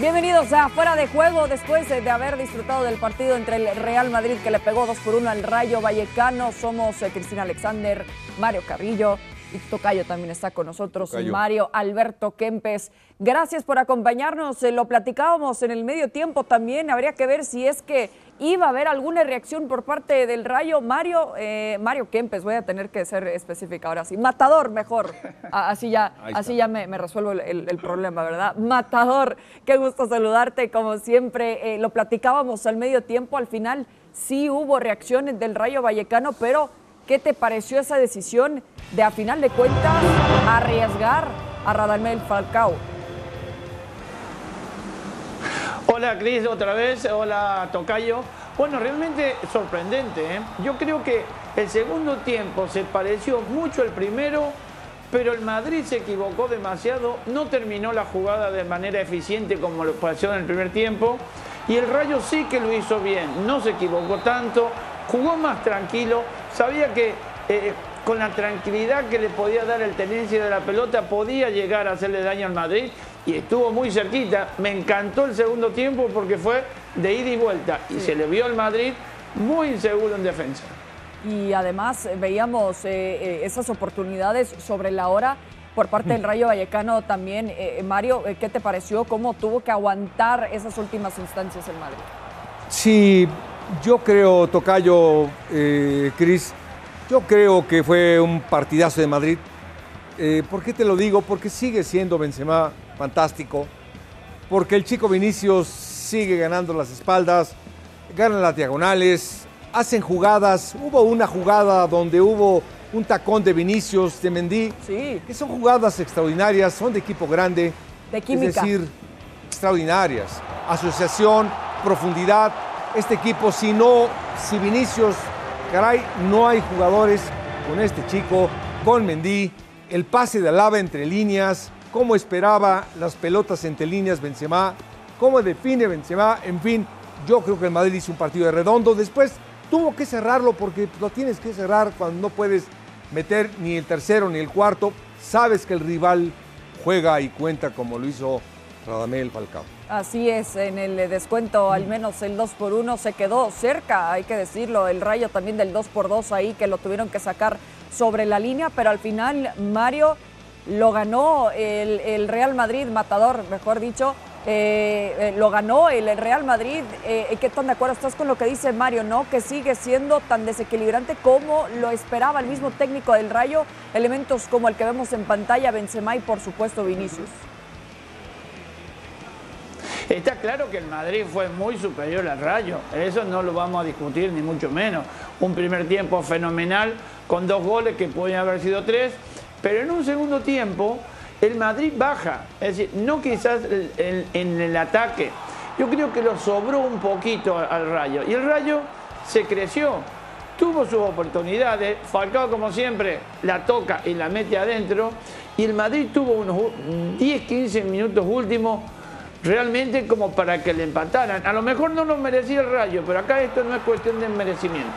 Bienvenidos a Fuera de Juego después de haber disfrutado del partido entre el Real Madrid que le pegó 2 por 1 al Rayo Vallecano. Somos eh, Cristina Alexander, Mario Carrillo y Tocayo también está con nosotros, Tocayo. Mario Alberto Kempes. Gracias por acompañarnos. Lo platicábamos en el medio tiempo también. Habría que ver si es que iba a haber alguna reacción por parte del Rayo. Mario, eh, Mario Kempes, voy a tener que ser específica ahora sí. Matador, mejor. Así ya, así ya me, me resuelvo el, el- el problema, ¿verdad? Matador, qué gusto saludarte, como siempre. Eh, lo platicábamos al medio tiempo, al final sí hubo reacciones del Rayo Vallecano, pero ¿qué te pareció esa decisión de, a final de cuentas, arriesgar a Radamel Falcao? Hola Cris, otra vez. Hola Tocayo. Bueno, realmente sorprendente. ¿eh? Yo creo que el segundo tiempo se pareció mucho al primero, pero el Madrid se equivocó demasiado. No terminó la jugada de manera eficiente como lo pasó en el primer tiempo. Y el Rayo sí que lo hizo bien. No se equivocó tanto. Jugó más tranquilo. Sabía que eh, con la tranquilidad que le podía dar el tenencia de la pelota podía llegar a hacerle daño al Madrid y estuvo muy cerquita. Me encantó el segundo tiempo porque fue de ida y vuelta y se le vio al Madrid muy inseguro en defensa. Y además eh, veíamos eh, eh, esas oportunidades sobre la hora por parte del Rayo Vallecano también. Eh, Mario, eh, ¿qué te pareció? ¿Cómo tuvo que aguantar esas últimas instancias el Madrid? Sí, yo creo, Tocayo, eh, Cris, yo creo que fue un partidazo de Madrid. Eh, ¿Por qué te lo digo? Porque sigue siendo Benzema fantástico, porque el chico Vinicius sigue ganando las espaldas, ganan las diagonales, hacen jugadas. Hubo una jugada donde hubo un tacón de Vinicius, de Mendy, Sí, que son jugadas extraordinarias, son de equipo grande. De química. Es decir, extraordinarias. Asociación, profundidad. Este equipo, si no, si Vinicius, caray, no hay jugadores con este chico, con Mendy, el pase de Alaba entre líneas, cómo esperaba las pelotas entre líneas Benzema, cómo define Benzema, en fin, yo creo que el Madrid hizo un partido de redondo. Después tuvo que cerrarlo porque lo tienes que cerrar cuando no puedes meter ni el tercero ni el cuarto. Sabes que el rival juega y cuenta como lo hizo Radamel Falcao. Así es, en el descuento al menos el 2 por 1 se quedó cerca, hay que decirlo, el rayo también del 2 por 2 ahí que lo tuvieron que sacar sobre la línea, pero al final Mario lo ganó el, Real Madrid, Matador, mejor dicho, eh, eh, lo ganó el, Real Madrid. Eh, ¿Qué tan de acuerdo estás con lo que dice Mario, no? Que sigue siendo tan desequilibrante como lo esperaba el mismo técnico del Rayo, elementos como el que vemos en pantalla, Benzema y por supuesto Vinicius. Está claro que el Madrid fue muy superior al Rayo, eso no lo vamos a discutir ni mucho menos. Un primer tiempo fenomenal con dos goles que podían haber sido tres, pero en un segundo tiempo el Madrid baja, es decir, no quizás en el ataque. Yo creo que lo sobró un poquito al Rayo y el Rayo se creció, tuvo sus oportunidades, Falcao como siempre la toca y la mete adentro y el Madrid tuvo unos u- 10-15 minutos últimos realmente como para que le empataran. A lo mejor no lo merecía el Rayo, pero acá esto no es cuestión de merecimiento.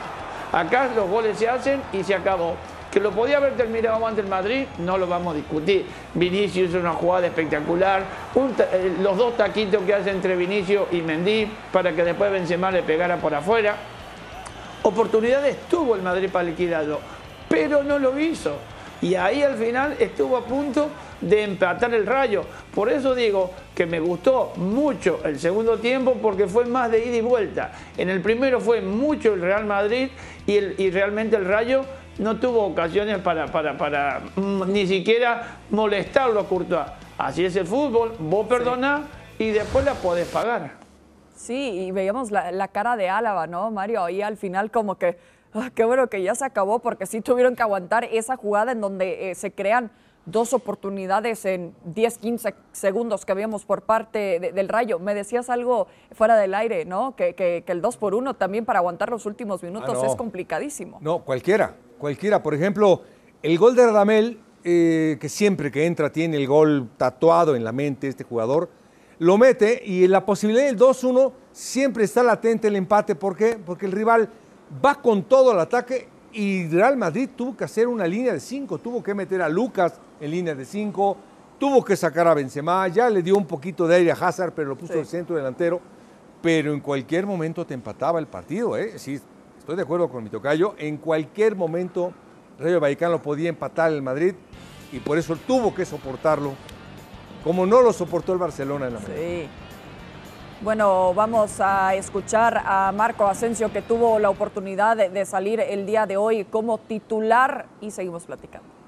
Acá los goles se hacen y se acabó. Que lo podía haber terminado antes el Madrid, no lo vamos a discutir. Vinicius hizo una jugada espectacular. Eh, los dos taquitos que hace entre Vinicius y Mendy para que después Benzema le pegara por afuera. Oportunidades tuvo el Madrid para liquidarlo, pero no lo hizo. Y ahí al final estuvo a punto de empatar el rayo. Por eso digo que me gustó mucho el segundo tiempo porque fue más de ida y vuelta. En el primero fue mucho el Real Madrid y, el- y realmente el rayo no tuvo ocasiones para, para, para mm, ni siquiera molestarlo a Courtois. Así es el fútbol, vos perdonás y después la podés pagar. Sí, y veíamos la, la cara de Álava, ¿no, Mario? Ahí al final como que, ah, qué bueno que ya se acabó, porque sí tuvieron que aguantar esa jugada en donde eh, se crean dos oportunidades en 10, 15 segundos que habíamos por parte de- del Rayo. Me decías algo fuera del aire, ¿no? Que, que- que el 2 por 1 también para aguantar los últimos minutos no. es complicadísimo. No, cualquiera, cualquiera. Por ejemplo, el gol de Radamel, eh, que siempre que entra tiene el gol tatuado en la mente este jugador, lo mete y la posibilidad del 2-1 siempre está latente el empate. ¿Por qué? Porque el rival va con todo al ataque y Real Madrid tuvo que hacer una línea de 5, tuvo que meter a Lucas en línea de 5, tuvo que sacar a Benzema, ya le dio un poquito de aire a Hazard, pero lo puso en el centro delantero, pero en cualquier momento te empataba el partido, ¿eh? Sí, estoy de acuerdo con mi tocayo, en cualquier momento Rayo Vallecano podía empatar el Madrid y por eso tuvo que soportarlo, como no lo soportó el Barcelona en la Sí. Bueno, vamos a escuchar a Marco Asensio que tuvo la oportunidad de salir el día de hoy como titular y seguimos platicando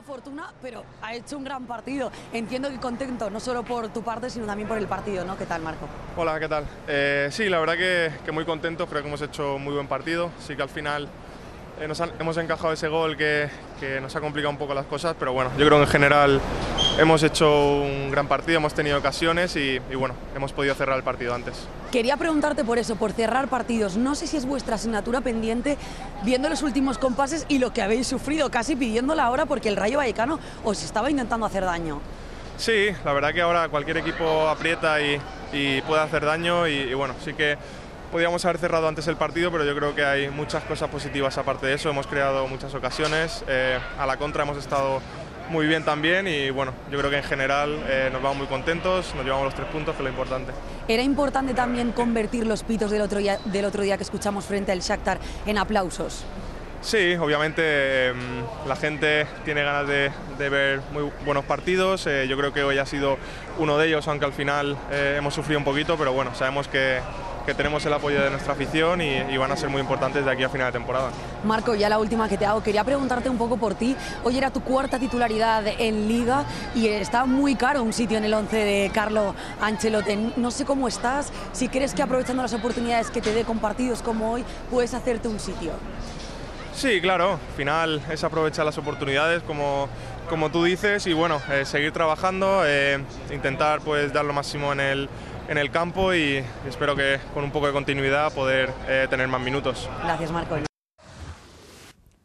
fortuna, pero ha hecho un gran partido. Entiendo que contento, no solo por tu parte, sino también por el partido, ¿no? ¿Qué tal, Marco? Hola, ¿qué tal? Eh, sí, la verdad que, que muy contento, creo que hemos hecho muy buen partido. Sí que al final eh, nos hemos encajado ese gol que, que, nos ha complicado un poco las cosas, pero bueno, yo creo que en general hemos hecho un gran partido, hemos tenido ocasiones y, y, bueno, hemos podido cerrar el partido antes. Quería preguntarte por eso, por cerrar partidos. No sé si es vuestra asignatura pendiente viendo los últimos compases y lo que habéis sufrido, casi pidiéndola ahora porque el Rayo Vallecano os estaba intentando hacer daño. Sí, la verdad que ahora cualquier equipo aprieta y, y puede hacer daño y, y bueno, sí que podíamos haber cerrado antes el partido, pero yo creo que hay muchas cosas positivas aparte de eso. Hemos creado muchas ocasiones, eh, a la contra hemos estado muy bien también y bueno, yo creo que en general eh, nos vamos muy contentos, nos llevamos los tres puntos, que es lo importante. Era importante también convertir los pitos del otro día, del otro día que escuchamos frente al Shakhtar en aplausos. Sí, obviamente eh, la gente tiene ganas de, de, ver muy buenos partidos. Eh, yo creo que hoy ha sido uno de ellos, aunque al final eh, hemos sufrido un poquito, pero bueno, sabemos que, que tenemos el apoyo de nuestra afición y, y, van a ser muy importantes de aquí a final de temporada. Marco, ya la última que te hago, quería preguntarte un poco por ti. Hoy era tu cuarta titularidad en Liga y está muy caro un sitio en el 11 de Carlo Ancelotti. No sé cómo estás, si crees que aprovechando las oportunidades que te dé con partidos como hoy, puedes hacerte un sitio. Sí, claro, al final es aprovechar las oportunidades como, como tú dices y bueno, eh, seguir trabajando, eh, intentar pues dar lo máximo en el, en el campo y espero que con un poco de continuidad poder eh, tener más minutos. Gracias Marco.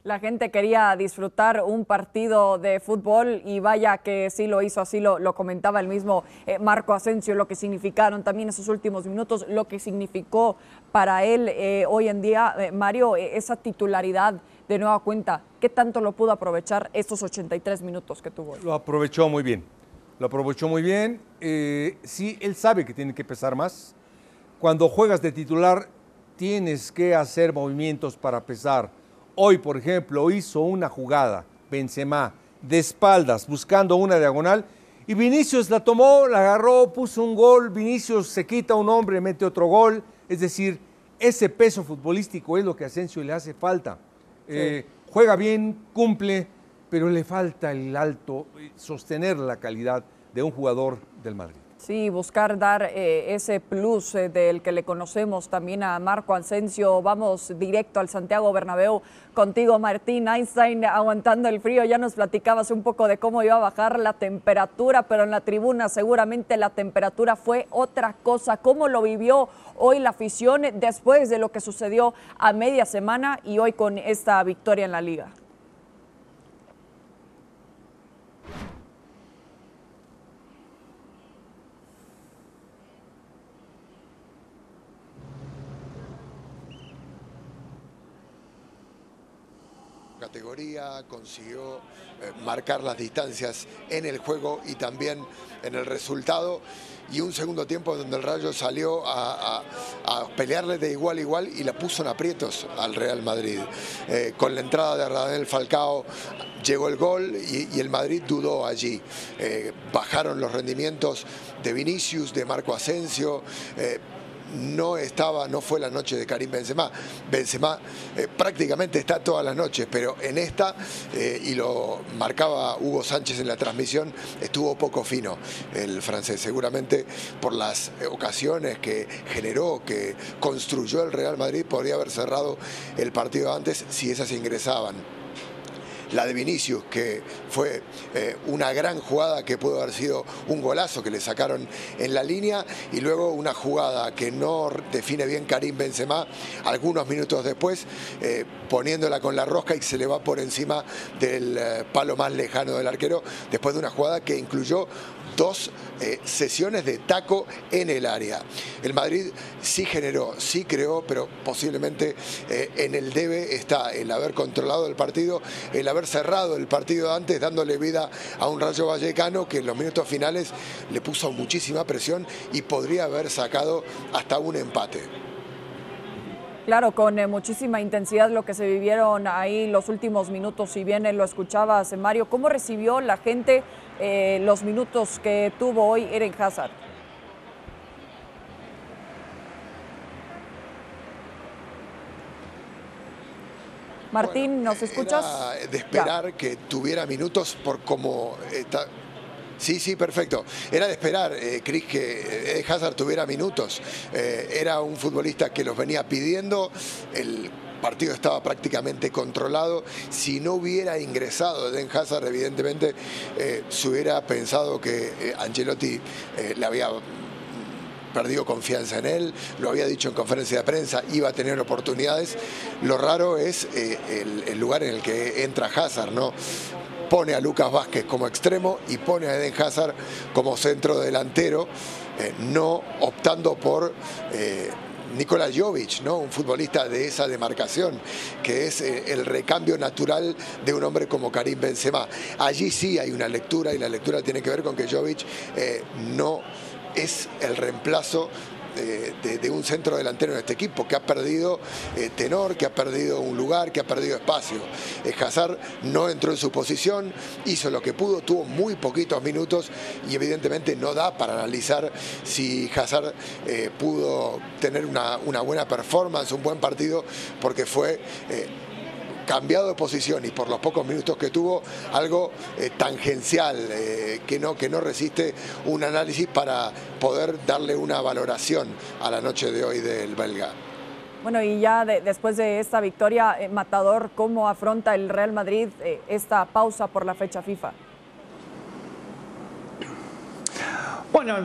La gente quería disfrutar un partido de fútbol y vaya que sí lo hizo, así lo, lo comentaba el mismo eh, Marco Asensio, lo que significaron también esos últimos minutos, lo que significó para él eh, hoy en día, eh, Mario, esa titularidad de nueva cuenta, ¿qué tanto lo pudo aprovechar estos 83 minutos que tuvo? Lo aprovechó muy bien, lo aprovechó muy bien, sí, él sabe que tiene que pesar más, cuando juegas de titular tienes que hacer movimientos para pesar, Hoy, por ejemplo, hizo una jugada, Benzema, de espaldas, buscando una diagonal, y Vinicius la tomó, la agarró, puso un gol, Vinicius se quita un hombre, mete otro gol, es decir, ese peso futbolístico es lo que a Asensio le hace falta. Sí. Eh, juega bien, cumple, pero le falta el alto, sostener la calidad de un jugador del Madrid. Sí, buscar dar eh, ese plus eh, del que le conocemos también a Marco Asensio. Vamos directo al Santiago Bernabéu contigo, Martín Einstein, aguantando el frío. Ya nos platicabas un poco de cómo iba a bajar la temperatura, pero en la tribuna seguramente la temperatura fue otra cosa. ¿Cómo lo vivió hoy la afición después de lo que sucedió a media semana y hoy con esta victoria en la liga? Categoría, consiguió eh, marcar las distancias en el juego y también en el resultado. Y un segundo tiempo donde el Rayo salió a, pelearle de igual a igual y la puso en aprietos al Real Madrid. Eh, con la entrada de Radamel Falcao llegó el gol y, el Madrid dudó allí. Eh, bajaron los rendimientos de Vinicius, de Marco Asensio no estaba, no fue la noche de Karim Benzema. Benzema eh, prácticamente está todas las noches, pero en esta, eh, y lo marcaba Hugo Sánchez en la transmisión, estuvo poco fino el francés, seguramente por las ocasiones que generó, que construyó el Real Madrid, podría haber cerrado el partido antes si esas ingresaban la de Vinicius, que fue eh, una gran jugada que pudo haber sido un golazo que le sacaron en la línea, y luego una jugada que no define bien Karim Benzema, algunos minutos después, eh, poniéndola con la rosca y se le va por encima del eh, palo más lejano del arquero, después de una jugada que incluyó dos eh, sesiones de taco en el área. El Madrid sí generó, sí creó, pero posiblemente eh, en el debe está el haber controlado el partido, el haber cerrado el partido antes, dándole vida a un Rayo Vallecano que en los minutos finales le puso muchísima presión y podría haber sacado hasta un empate. Claro, con eh, muchísima intensidad lo que se vivieron ahí los últimos minutos, si bien eh, lo escuchabas, Mario, ¿cómo recibió la gente eh, los minutos que tuvo hoy Eren Hazard? Martín, ¿nos escuchas? Era de esperar que tuviera minutos por como está. Sí, sí, perfecto. Era de esperar, eh, Cris, que Hazard tuviera minutos. Eh, era un futbolista que los venía pidiendo. El partido estaba prácticamente controlado. Si no hubiera ingresado Eden Hazard, evidentemente eh, se hubiera pensado que Angelotti le había perdido confianza en él, lo había dicho en conferencia de prensa, iba a tener oportunidades. Lo raro es el, el, lugar en el que entra Hazard, ¿no? Pone a Lucas Vázquez como extremo y pone a Eden Hazard como centro delantero, eh, no optando por eh, Nikola Jovic, ¿no? un futbolista de esa demarcación, que es eh, el recambio natural de un hombre como Karim Benzema. Allí sí hay una lectura y la lectura tiene que ver con que Jovic eh, no es el reemplazo de, un centro delantero en este equipo, que ha perdido eh, tenor, que ha perdido un lugar, que ha perdido espacio. Eh, Hazard no entró en su posición, hizo lo que pudo, tuvo muy poquitos minutos y evidentemente no da para analizar si Hazard eh, pudo tener una, una, buena performance, un buen partido, porque fue cambiado de posición y por los pocos minutos que tuvo, algo eh, tangencial, eh, que, no, que no resiste un análisis para poder darle una valoración a la noche de hoy del belga. Bueno, y ya después de esta victoria, eh, Matador, ¿cómo afronta el Real Madrid esta pausa por la fecha FIFA? Bueno,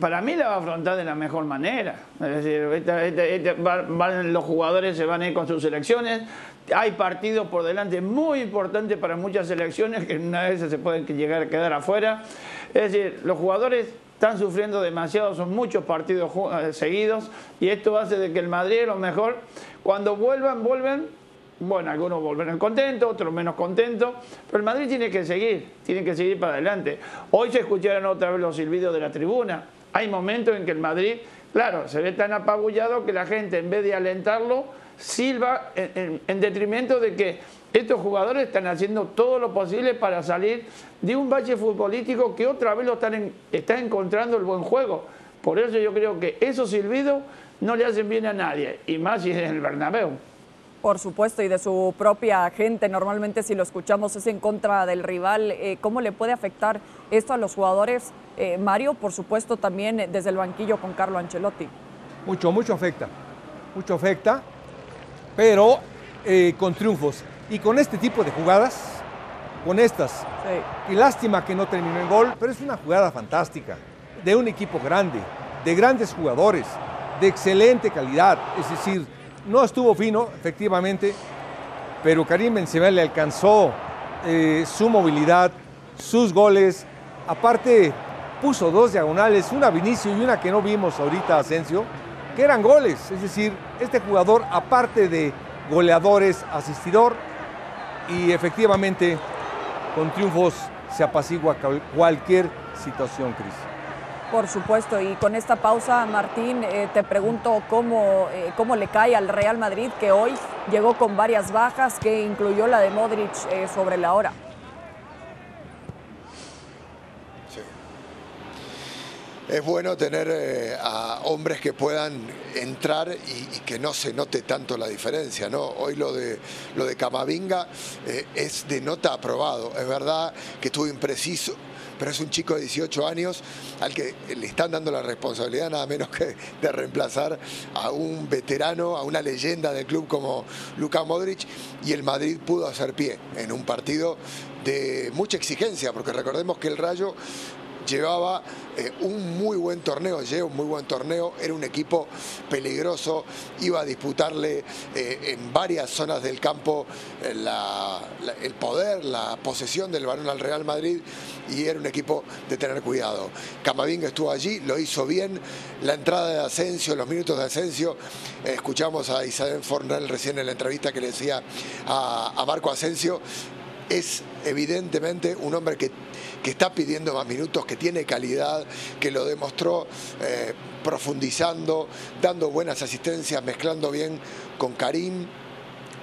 para mí la va a afrontar de la mejor manera. Es decir, los jugadores se van a ir con sus selecciones, hay partidos por delante muy importantes para muchas selecciones que una vez se pueden llegar a quedar afuera. Es decir, los jugadores están sufriendo demasiado, son muchos partidos eh, seguidos y esto hace de que el Madrid, a lo mejor, cuando vuelvan, vuelven, bueno, algunos volverán contentos, otros menos contentos, pero el Madrid tiene que seguir, tiene que seguir para adelante. Hoy se escucharon otra vez los silbidos de la tribuna. Hay momentos en que el Madrid, claro, se ve tan apabullado que la gente, en vez de alentarlo, Silva en, detrimento de que estos jugadores están haciendo todo lo posible para salir de un bache futbolístico que otra vez lo están está encontrando el buen juego. Por eso yo creo que esos silbidos no le hacen bien a nadie, y más si es en el Bernabéu. Por supuesto, y de su propia gente, normalmente si lo escuchamos es en contra del rival. Eh, ¿Cómo le puede afectar esto a los jugadores? Eh, Mario, por supuesto, también desde el banquillo con Carlo Ancelotti. Mucho, mucho afecta. Mucho afecta pero eh, con triunfos. Y con este tipo de jugadas, con estas, y lástima que no terminó en gol, pero es una jugada fantástica, de un equipo grande, de grandes jugadores, de excelente calidad, es decir, no estuvo fino, efectivamente, pero Karim Benzema le alcanzó eh, su movilidad, sus goles, aparte puso dos diagonales, una a Vinicio y una que no vimos ahorita, Asensio, que eran goles. Es decir, este jugador, aparte de goleadores, asistidor, y efectivamente con triunfos se apacigua cualquier situación, Cris. Por supuesto, y con esta pausa, Martín, eh, te pregunto cómo, eh, cómo le cae al Real Madrid, que hoy llegó con varias bajas, que incluyó la de Modric eh, sobre la hora. es bueno tener a hombres que puedan entrar y, que no se note tanto la diferencia. ¿no? Hoy lo de, lo de Camavinga es de nota aprobado. Es verdad que estuvo impreciso, pero es un chico de 18 años al que le están dando la responsabilidad nada menos que de reemplazar a un veterano, a una leyenda del club como Luka Modric y el Madrid pudo hacer pie en un partido de mucha exigencia, porque recordemos que el Rayo llevaba eh, un muy buen torneo, lleva un muy buen torneo, era un equipo peligroso, iba a disputarle eh, en varias zonas del campo eh, el poder, la posesión del balón al Real Madrid y era un equipo de tener cuidado. Camavinga estuvo allí, lo hizo bien, la entrada de Asensio, los minutos de Asensio, escuchamos a Isabel Fornel recién en la entrevista que le decía a, a Marco Asensio, es evidentemente un hombre que, está pidiendo más minutos, que tiene calidad, que lo demostró eh, profundizando, dando buenas asistencias, mezclando bien con Karim,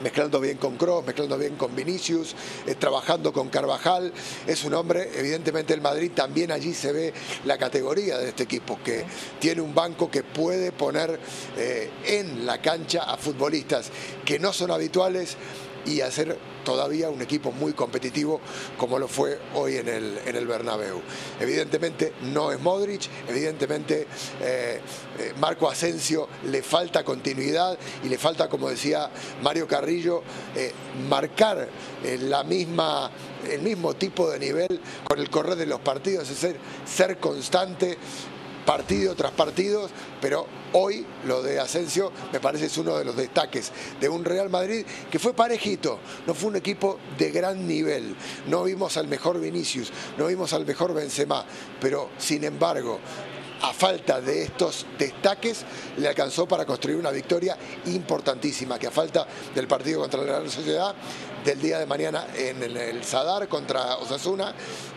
mezclando bien con Kroos, mezclando bien con Vinicius, eh, trabajando con Carvajal. Es un hombre, evidentemente el Madrid también allí se ve la categoría de este equipo, que tiene un banco que puede poner eh, en la cancha a futbolistas que no son habituales y hacer todavía un equipo muy competitivo como lo fue hoy en el, en el Bernabéu. Evidentemente no es Modric, evidentemente eh, eh, Marco Asensio le falta continuidad y le falta, como decía Mario Carrillo, eh, marcar la misma el mismo tipo de nivel con el correr de los partidos, es ser, ser constante, partido tras partido, pero hoy lo de Asensio me parece es uno de los destaques de un Real Madrid que fue parejito, no fue un equipo de gran nivel, no vimos al mejor Vinicius, no vimos al mejor Benzema, pero sin embargo a falta de estos destaques, le alcanzó para construir una victoria importantísima, que a falta del partido contra la Real Sociedad, del día de mañana en el Sadar contra Osasuna,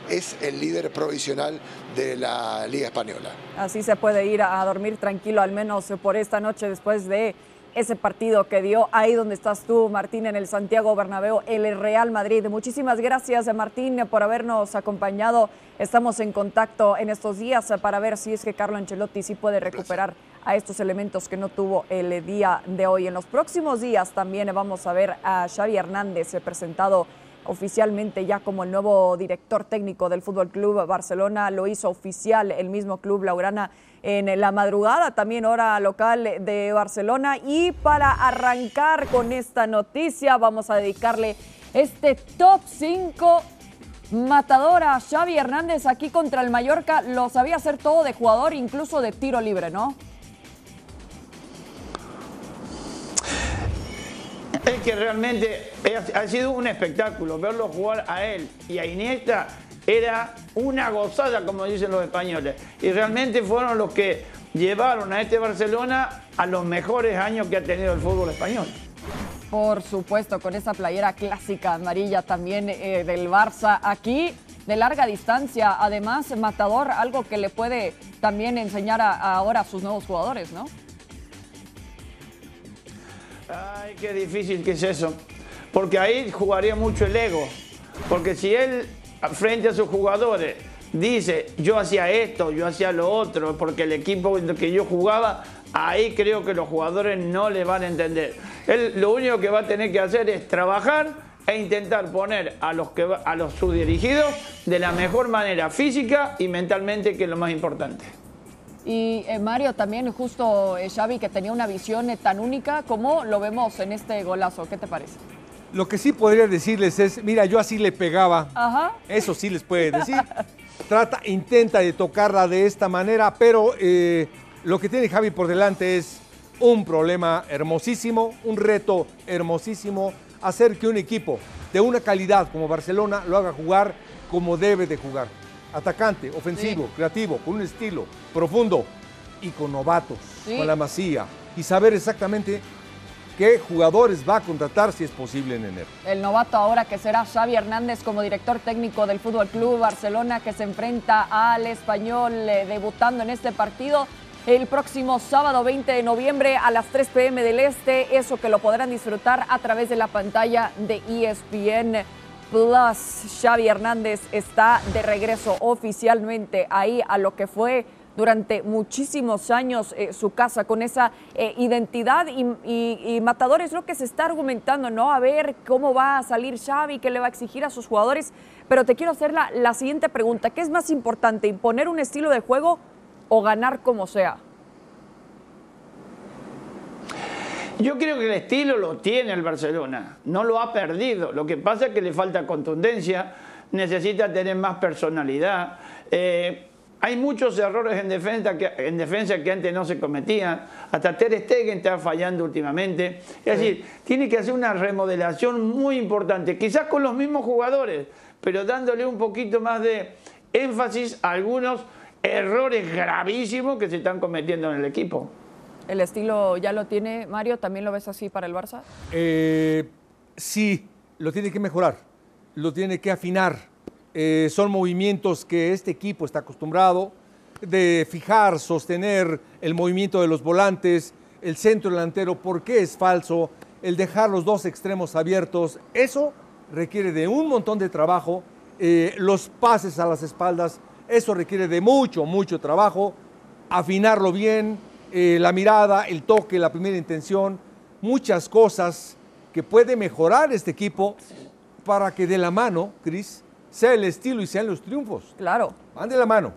es el líder provisional de la Liga Española. Así se puede ir a dormir tranquilo, al menos por esta noche, después de ese partido que dio ahí donde estás tú, Martín, en el Santiago Bernabéu, el Real Madrid. Muchísimas gracias, Martín, por habernos acompañado. Estamos en contacto en estos días para ver si es que Carlo Ancelotti sí puede recuperar a estos elementos que no tuvo el día de hoy. En los próximos días también vamos a ver a Xavi Hernández presentado oficialmente ya como el nuevo director técnico del Fútbol Club Barcelona. Lo hizo oficial el mismo club Laurana en la madrugada, también hora local de Barcelona. Y para arrancar con esta noticia, vamos a dedicarle este top 5 matadora Xavi Hernández aquí contra el Mallorca. Lo sabía hacer todo de jugador, incluso de tiro libre, ¿no? Es que realmente ha sido un espectáculo verlo jugar a él y a Iniesta era una gozada, como dicen los españoles. Y realmente fueron los que llevaron a este Barcelona a los mejores años que ha tenido el fútbol español. Por supuesto, con esa playera clásica amarilla también eh, del Barça aquí de larga distancia, además matador, algo que le puede también enseñar ahora a sus nuevos jugadores, ¿no? Ay, qué difícil que es eso. Porque ahí jugaría mucho el ego. Porque si él, frente a sus jugadores, dice, yo hacía esto, yo hacía lo otro, porque el equipo que yo jugaba, ahí creo que los jugadores no le van a entender. Él lo único que va a tener que hacer es trabajar e intentar poner a los, que, a los subdirigidos de la mejor manera física y mentalmente, que es lo más importante. Y eh, Mario, también justo eh, Xavi, que tenía una visión eh, tan única como lo vemos en este golazo. ¿Qué te parece? Lo que sí podría decirles es, mira, yo así le pegaba. Ajá. Eso sí les puede decir. Trata, intenta de tocarla de esta manera, pero lo que tiene Javi por delante es un problema hermosísimo, un reto hermosísimo, hacer que un equipo de una calidad como Barcelona lo haga jugar como debe de jugar atacante, ofensivo, creativo, con un estilo profundo y con novatos, con la masía. Y saber exactamente qué jugadores va a contratar si es posible en enero. El novato ahora que será Xavi Hernández como director técnico del Fútbol Club Barcelona que se enfrenta al Español eh, debutando en este partido el próximo sábado 20 de noviembre a las 3 pm del Este, eso que lo podrán disfrutar a través de la pantalla de ESPN Plus. Xavi Hernández está de regreso oficialmente ahí a lo que fue durante muchísimos años eh, su casa con esa eh, identidad y, Matador es lo que se está argumentando, ¿no? A ver cómo va a salir Xavi, qué le va a exigir a sus jugadores. Pero te quiero hacer la siguiente pregunta, ¿qué es más importante, imponer un estilo de juego o ganar como sea? Yo creo que el estilo lo tiene el Barcelona, no lo ha perdido. Lo que pasa es que le falta contundencia, necesita tener más personalidad. Eh, hay muchos errores en defensa, que, en defensa que antes no se cometían. Hasta Ter Stegen está fallando últimamente. Es decir, tiene que hacer una remodelación muy importante, quizás con los mismos jugadores, pero dándole un poquito más de énfasis a algunos errores gravísimos que se están cometiendo en el equipo. ¿El estilo ya lo tiene Mario? ¿También lo ves así para el Barça? Eh, sí, lo tiene que mejorar, lo tiene que afinar. Eh, son movimientos que este equipo está acostumbrado de fijar, sostener el movimiento de los volantes, el centro delantero, ¿por qué es falso? El dejar los dos extremos abiertos, eso requiere de un montón de trabajo. Eh, los pases a las espaldas, eso requiere de mucho, mucho trabajo. Afinarlo bien, eh, la mirada, el toque, la primera intención, muchas cosas que puede mejorar este equipo para que de la mano, Cris, sea el estilo y sean los triunfos. Claro. Van de la mano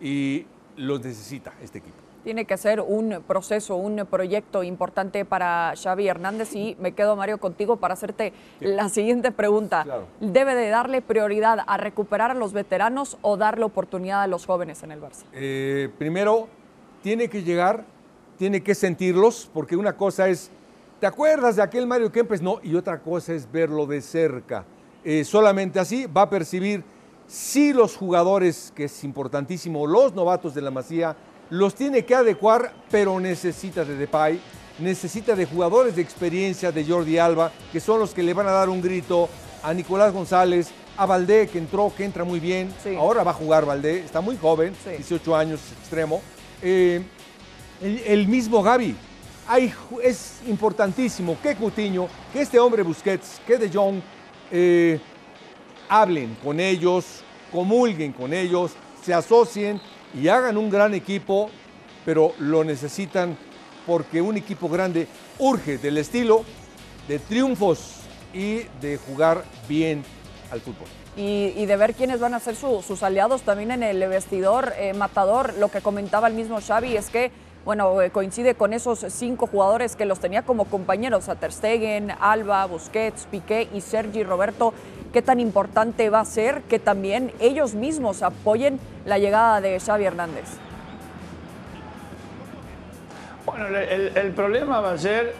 y los necesita este equipo. Tiene que ser un proceso, un proyecto importante para Xavi Hernández y me quedo, Mario, contigo para hacerte la siguiente pregunta. ¿Debe de darle prioridad a recuperar a los veteranos o darle oportunidad a los jóvenes en el Barça? Eh, primero, tiene que llegar, tiene que sentirlos, porque una cosa es, ¿te acuerdas de aquel Mario Kempes? No, y otra cosa es verlo de cerca. Eh, solamente así va a percibir si los jugadores, que es importantísimo, los novatos de la Masía, los tiene que adecuar, pero necesita de Depay, necesita de jugadores de experiencia de Jordi Alba, que son los que le van a dar un grito a Nicolás González, a Valdé, que entró, que entra muy bien, ahora va a jugar Valdé, está muy joven, 18 años, extremo. Eh, el, mismo Gaby, es importantísimo que Cutiño, que este hombre Busquets, que De Jong, eh, hablen con ellos, comulguen con ellos, se asocien y hagan un gran equipo, pero lo necesitan porque un equipo grande urge del estilo de triunfos y de jugar bien al fútbol. Y, de ver quiénes van a ser sus aliados también en el vestidor eh, matador. Lo que comentaba el mismo Xavi es que bueno, eh, coincide con esos cinco jugadores que los tenía como compañeros, a Ter Stegen, Alba, Busquets, Piqué y Sergi Roberto. ¿Qué tan importante va a ser que también ellos mismos apoyen la llegada de Xavi Hernández? Bueno, el, problema va a ser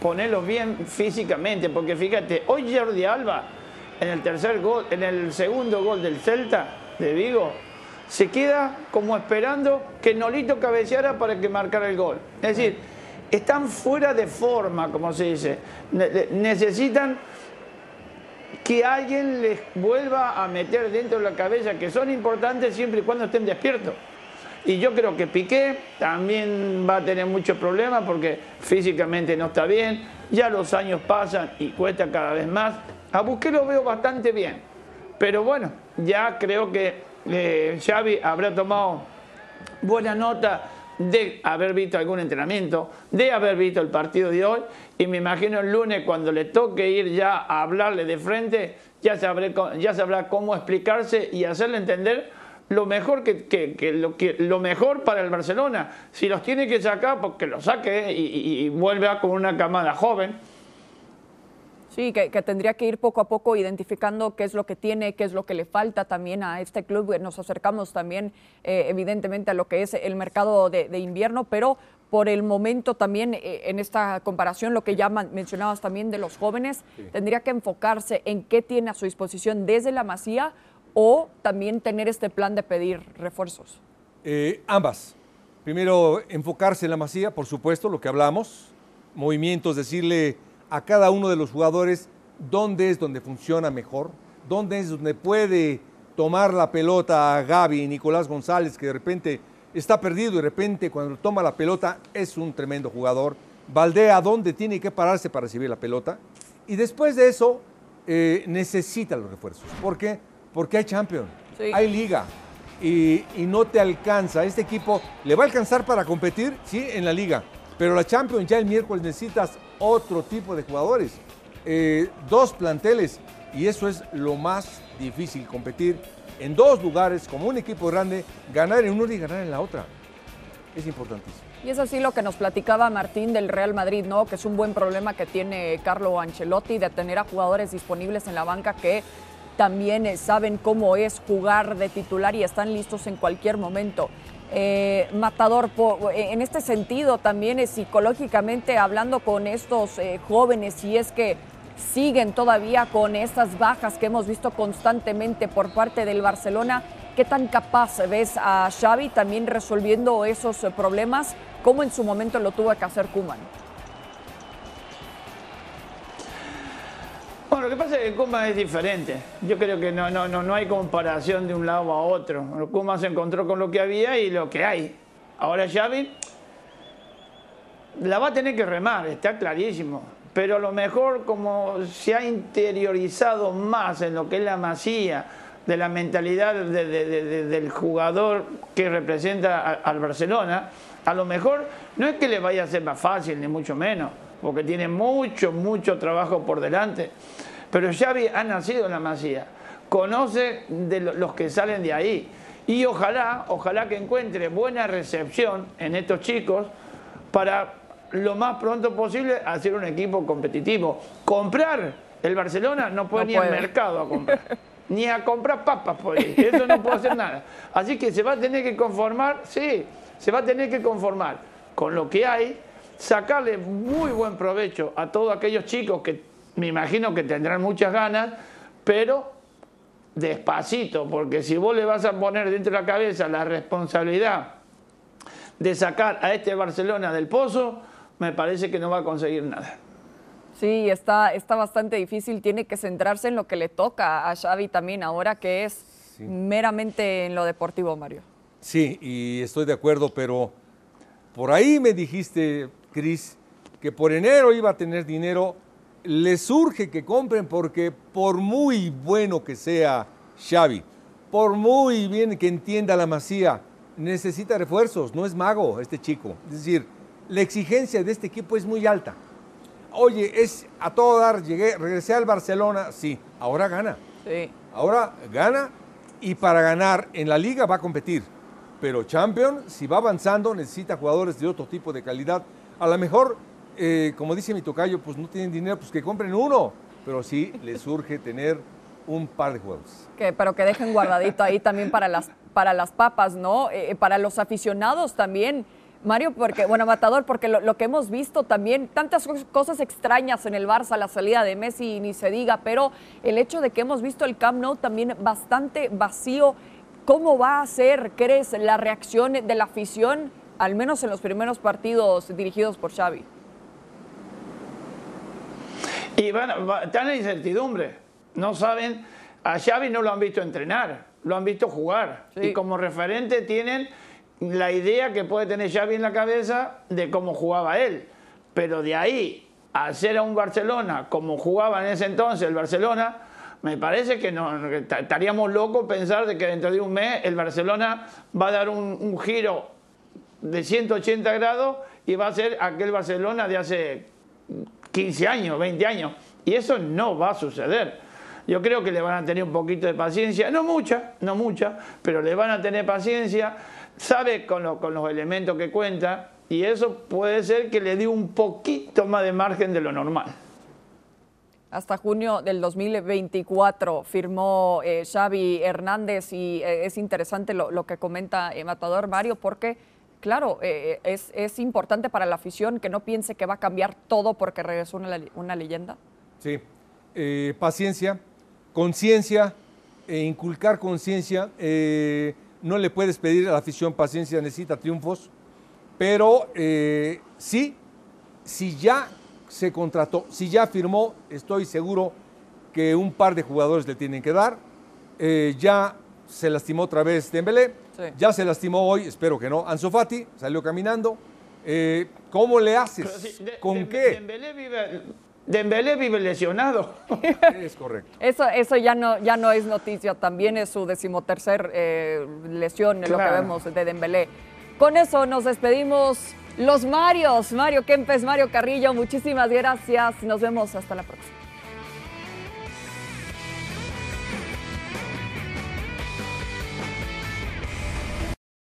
ponerlos bien físicamente, porque fíjate, hoy Jordi Alba, en el tercer gol, en el segundo gol del Celta de Vigo, se queda como esperando que Nolito cabeceara para que marcara el gol. Es decir, están fuera de forma, como se dice. necesitan que alguien les vuelva a meter dentro de la cabeza que son importantes siempre y cuando estén despiertos. Y yo creo que Piqué también va a tener muchos problemas porque físicamente no está bien, ya los años pasan y cuesta cada vez más. A Busqué lo veo bastante bien, pero bueno, ya creo que eh, Xavi habrá tomado buena nota de haber visto algún entrenamiento, de haber visto el partido de hoy y me imagino el lunes cuando le toque ir ya a hablarle de frente, ya sabré, ya sabrá cómo explicarse y hacerle entender lo mejor que, lo, que, lo mejor para el Barcelona. Si los tiene que sacar, pues que lo saque y, y vuelve a con una camada joven Sí, que, tendría que ir poco a poco identificando qué es lo que tiene, qué es lo que le falta también a este club. Nos acercamos también, eh, evidentemente, a lo que es el mercado de, invierno, pero por el momento también eh, en esta comparación, lo que ya mencionabas también de los jóvenes, tendría que enfocarse en qué tiene a su disposición desde la masía o también tener este plan de pedir refuerzos. Eh, ambas. Primero, enfocarse en la masía, por supuesto, lo que hablamos, movimientos, decirle a cada uno de los jugadores dónde es donde funciona mejor, dónde es donde puede tomar la pelota a Gaby y Nicolás González, que de repente está perdido y de repente cuando toma la pelota es un tremendo jugador. Valdea dónde tiene que pararse para recibir la pelota. Y después de eso eh, necesita los refuerzos. ¿Por qué? Porque hay Champions, hay liga y, y no te alcanza. Este equipo le va a alcanzar para competir, sí, en la liga. Pero la Champions ya el miércoles necesitas otro tipo de jugadores. Eh, dos planteles y eso es lo más difícil, competir en dos lugares como un equipo grande, ganar en uno y ganar en la otra. Es importantísimo. Y es así lo que nos platicaba Martín del Real Madrid, ¿no? Que es un buen problema que tiene Carlo Ancelotti de tener a jugadores disponibles en la banca que también eh, saben cómo es jugar de titular y están listos en cualquier momento. Eh, Matador, eh, en este sentido también es psicológicamente hablando con estos jóvenes, si es que siguen todavía con estas bajas que hemos visto constantemente por parte del Barcelona, ¿qué tan capaz ves a Xavi también resolviendo esos problemas como en su momento lo tuvo que hacer Kuman? Bueno, lo que pasa es que Kuma es diferente. Yo creo que no, no, no, no hay comparación de un lado a otro. Kuma se encontró con lo que había y lo que hay. Ahora Xavi la va a tener que remar, está clarísimo. Pero a lo mejor como se ha interiorizado más en lo que es la masía, de la mentalidad del jugador que representa al Barcelona, a lo mejor no es que le vaya a ser más fácil, ni mucho menos porque tiene mucho, mucho trabajo por delante. Pero Xavi ha nacido en la Masía, conoce de los que salen de ahí. Y ojalá, ojalá que encuentre buena recepción en estos chicos para lo más pronto posible hacer un equipo competitivo. Comprar el Barcelona no puede ni al mercado a comprar. ni a comprar papas por ahí. Eso no puede hacer nada. Así que se va a tener que conformar, sí, se va a tener que conformar con lo que hay sacarle muy buen provecho a todos aquellos chicos que me imagino que tendrán muchas ganas, pero despacito, porque si vos le vas a poner dentro de la cabeza la responsabilidad de sacar a este Barcelona del pozo, me parece que no va a conseguir nada. Sí, está, está bastante difícil, tiene que centrarse en lo que le toca a Xavi también ahora, que es meramente en lo deportivo, Mario. Sí, y estoy de acuerdo, pero por ahí me dijiste, Cris, que por enero iba a tener dinero, le surge que compren porque por muy bueno que sea Xavi, por muy bien que entienda la masía, necesita refuerzos, no es mago este chico. Es decir, la exigencia de este equipo es muy alta. Oye, es a todo dar, llegué, regresé al Barcelona, sí, ahora gana. Sí. Ahora gana y para ganar en la liga va a competir. Pero Champion, si va avanzando, necesita jugadores de otro tipo de calidad a lo mejor, eh, como dice mi tocayo, pues no tienen dinero, pues que compren uno, pero sí les surge tener un par de juegos. Que, pero que dejen guardadito ahí también para las, para las papas, ¿no? Eh, para los aficionados también. Mario, porque, bueno, Matador, porque lo, que hemos visto también, tantas cosas extrañas en el Barça, la salida de Messi ni se diga, pero el hecho de que hemos visto el Camp Nou también bastante vacío, ¿cómo va a ser, crees, la reacción de la afición al menos en los primeros partidos dirigidos por Xavi. Y bueno, están en incertidumbre. No saben, a Xavi no lo han visto entrenar, lo han visto jugar. Y como referente tienen la idea que puede tener Xavi en la cabeza de cómo jugaba él. Pero de ahí a hacer a un Barcelona como jugaba en ese entonces el Barcelona, me parece que, no, estaríamos locos pensar de que dentro de un mes el Barcelona va a dar un, un giro de 180 grados y va a ser aquel Barcelona de hace 15 años, 20 años. Y eso no va a suceder. Yo creo que le van a tener un poquito de paciencia, no mucha, no mucha, pero le van a tener paciencia, sabe con, con los elementos que cuenta y eso puede ser que le dé un poquito más de margen de lo normal. Hasta junio del 2024 firmó eh, Xavi Hernández y eh, es interesante lo, lo que comenta eh, Matador Mario porque claro, eh, es, importante para la afición que no piense que va a cambiar todo porque regresó una, leyenda. Sí, eh, paciencia, conciencia, e inculcar conciencia. Eh, no le puedes pedir a la afición paciencia, necesita triunfos, pero sí, si ya se contrató, si ya firmó, estoy seguro que un par de jugadores le tienen que dar. ya se lastimó otra vez Dembélé ya se lastimó hoy, espero que no. Ansu Fati salió caminando. Eh, ¿Cómo le haces? ¿Con qué? Dembélé vive, lesionado. Es correcto. Eso, eso ya, no, ya no es noticia, también es su decimotercer eh, lesión, lo que vemos de Dembélé. Con eso nos despedimos. Los Marios, Mario Kempes, Mario Carrillo, muchísimas gracias. Nos vemos hasta la próxima.